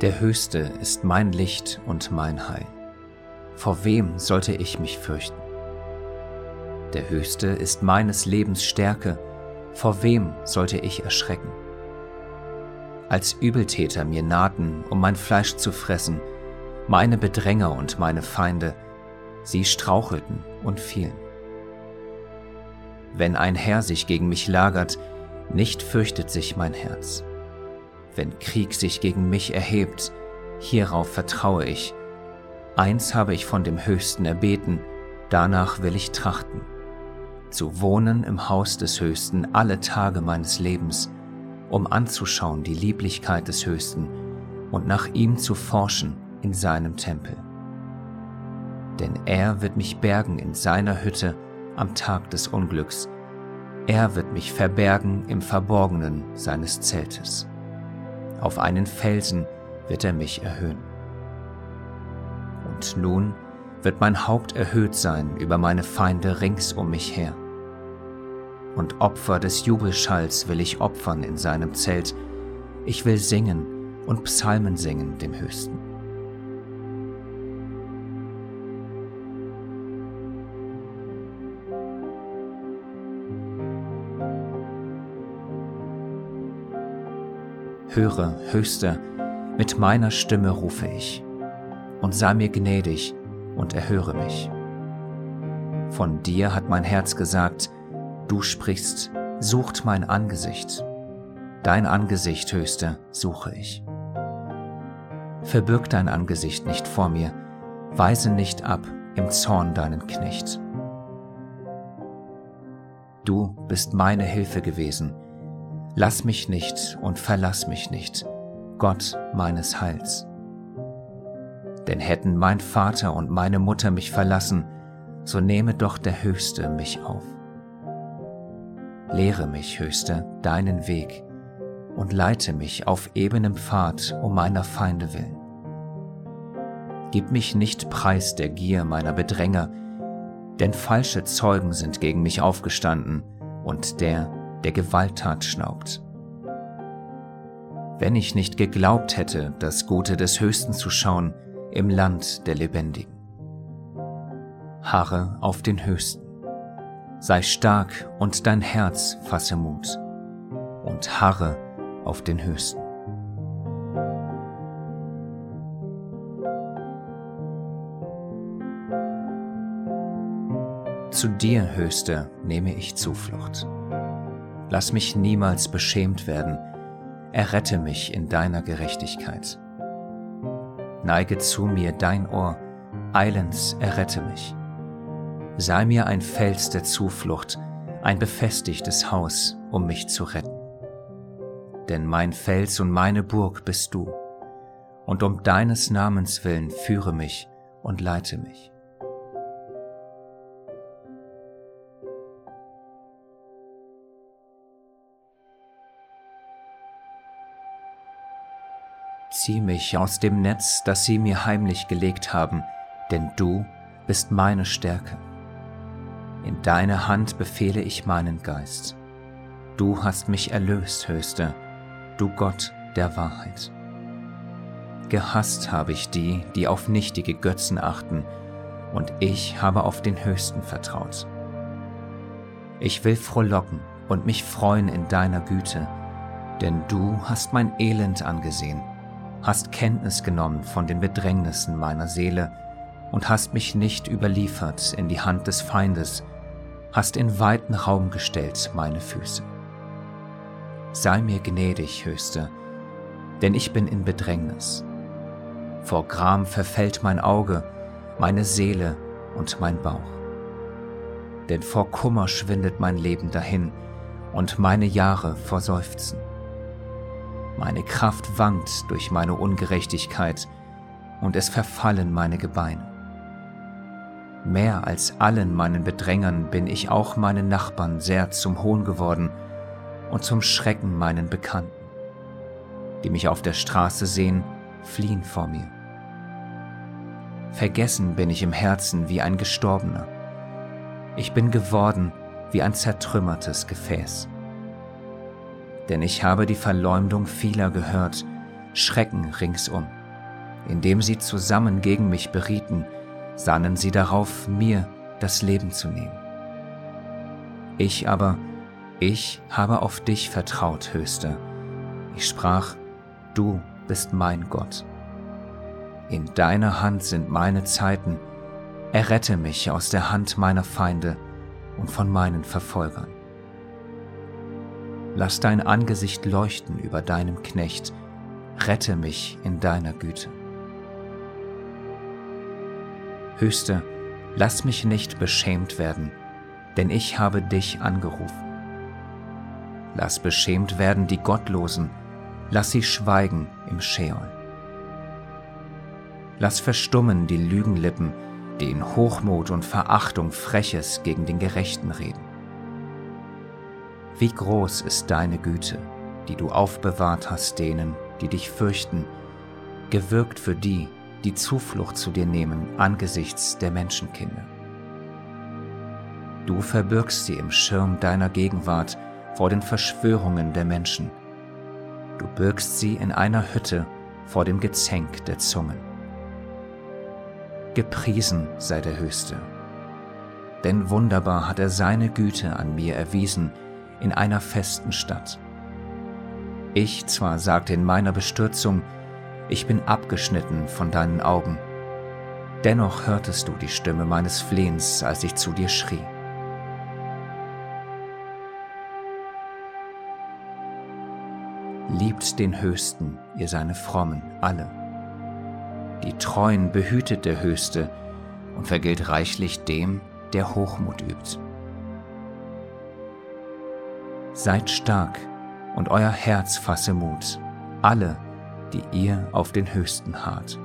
Der Höchste ist mein Licht und mein Heil. Vor wem sollte ich mich fürchten? Der Höchste ist meines Lebens Stärke. Vor wem sollte ich erschrecken? Als Übeltäter mir nahten, um mein Fleisch zu fressen, meine Bedränger und meine Feinde, sie strauchelten und fielen. Wenn ein Herr sich gegen mich lagert, nicht fürchtet sich mein Herz. Wenn Krieg sich gegen mich erhebt, hierauf vertraue ich. Eins habe ich von dem Höchsten erbeten, danach will ich trachten. Zu wohnen im Haus des Höchsten alle Tage meines Lebens, um anzuschauen die Lieblichkeit des Höchsten und nach ihm zu forschen in seinem Tempel. Denn er wird mich bergen in seiner Hütte am Tag des Unglücks, er wird mich verbergen im Verborgenen seines Zeltes. Auf einen Felsen wird er mich erhöhen. Und nun wird mein Haupt erhöht sein über meine Feinde rings um mich her. Und Opfer des Jubelschalls will ich opfern in seinem Zelt. Ich will singen und Psalmen singen dem Höchsten. Höre, Höchster, mit meiner Stimme rufe ich, und sei mir gnädig und erhöre mich. Von dir hat mein Herz gesagt, du sprichst, sucht mein Angesicht. Dein Angesicht, Höchster, suche ich. Verbirg dein Angesicht nicht vor mir, weise nicht ab im Zorn deinen Knecht. Du bist meine Hilfe gewesen, Lass mich nicht und verlass mich nicht, Gott meines Heils. Denn hätten mein Vater und meine Mutter mich verlassen, so nehme doch der Höchste mich auf. Lehre mich, Höchster, deinen Weg und leite mich auf ebenem Pfad um meiner Feinde willen. Gib mich nicht preis der Gier meiner Bedränger, denn falsche Zeugen sind gegen mich aufgestanden und der, der Gewalttat schnaubt. Wenn ich nicht geglaubt hätte, das Gute des Höchsten zu schauen im Land der Lebendigen. Harre auf den Höchsten. Sei stark und dein Herz fasse Mut. Und harre auf den Höchsten. Zu dir, Höchster, nehme ich Zuflucht lass mich niemals beschämt werden, errette mich in deiner Gerechtigkeit. Neige zu mir dein Ohr, eilends errette mich. Sei mir ein Fels der Zuflucht, ein befestigtes Haus, um mich zu retten. Denn mein Fels und meine Burg bist du, und um deines Namens willen führe mich und leite mich. Zieh mich aus dem Netz, das sie mir heimlich gelegt haben, denn du bist meine Stärke. In deine Hand befehle ich meinen Geist. Du hast mich erlöst, Höchster, du Gott der Wahrheit. Gehasst habe ich die, die auf nichtige Götzen achten, und ich habe auf den Höchsten vertraut. Ich will frohlocken und mich freuen in deiner Güte, denn du hast mein Elend angesehen hast Kenntnis genommen von den Bedrängnissen meiner Seele und hast mich nicht überliefert in die Hand des Feindes, hast in weiten Raum gestellt meine Füße. Sei mir gnädig, Höchste, denn ich bin in Bedrängnis. Vor Gram verfällt mein Auge, meine Seele und mein Bauch. Denn vor Kummer schwindet mein Leben dahin und meine Jahre vor Seufzen. Meine Kraft wankt durch meine Ungerechtigkeit und es verfallen meine Gebeine. Mehr als allen meinen Bedrängern bin ich auch meinen Nachbarn sehr zum Hohn geworden und zum Schrecken meinen Bekannten. Die mich auf der Straße sehen, fliehen vor mir. Vergessen bin ich im Herzen wie ein Gestorbener. Ich bin geworden wie ein zertrümmertes Gefäß denn ich habe die Verleumdung vieler gehört Schrecken ringsum. Indem sie zusammen gegen mich berieten, sannen sie darauf, mir das Leben zu nehmen. Ich aber, ich habe auf dich vertraut, Höchster. Ich sprach, du bist mein Gott. In deiner Hand sind meine Zeiten, errette mich aus der Hand meiner Feinde und von meinen Verfolgern. Lass dein Angesicht leuchten über deinem Knecht, rette mich in deiner Güte. Höchste, lass mich nicht beschämt werden, denn ich habe dich angerufen. Lass beschämt werden die Gottlosen, lass sie schweigen im Scheol. Lass verstummen die Lügenlippen, die in Hochmut und Verachtung Freches gegen den Gerechten reden. Wie groß ist deine Güte, die du aufbewahrt hast denen, die dich fürchten, gewirkt für die, die Zuflucht zu dir nehmen angesichts der Menschenkinder. Du verbirgst sie im Schirm deiner Gegenwart vor den Verschwörungen der Menschen. Du birgst sie in einer Hütte vor dem Gezänk der Zungen. Gepriesen sei der Höchste, denn wunderbar hat er seine Güte an mir erwiesen in einer festen Stadt. Ich zwar sagte in meiner Bestürzung, ich bin abgeschnitten von deinen Augen, dennoch hörtest du die Stimme meines Flehens, als ich zu dir schrie. Liebt den Höchsten, ihr seine Frommen, alle. Die Treuen behütet der Höchste und vergilt reichlich dem, der Hochmut übt. Seid stark und euer Herz fasse Mut, alle, die ihr auf den Höchsten harrt.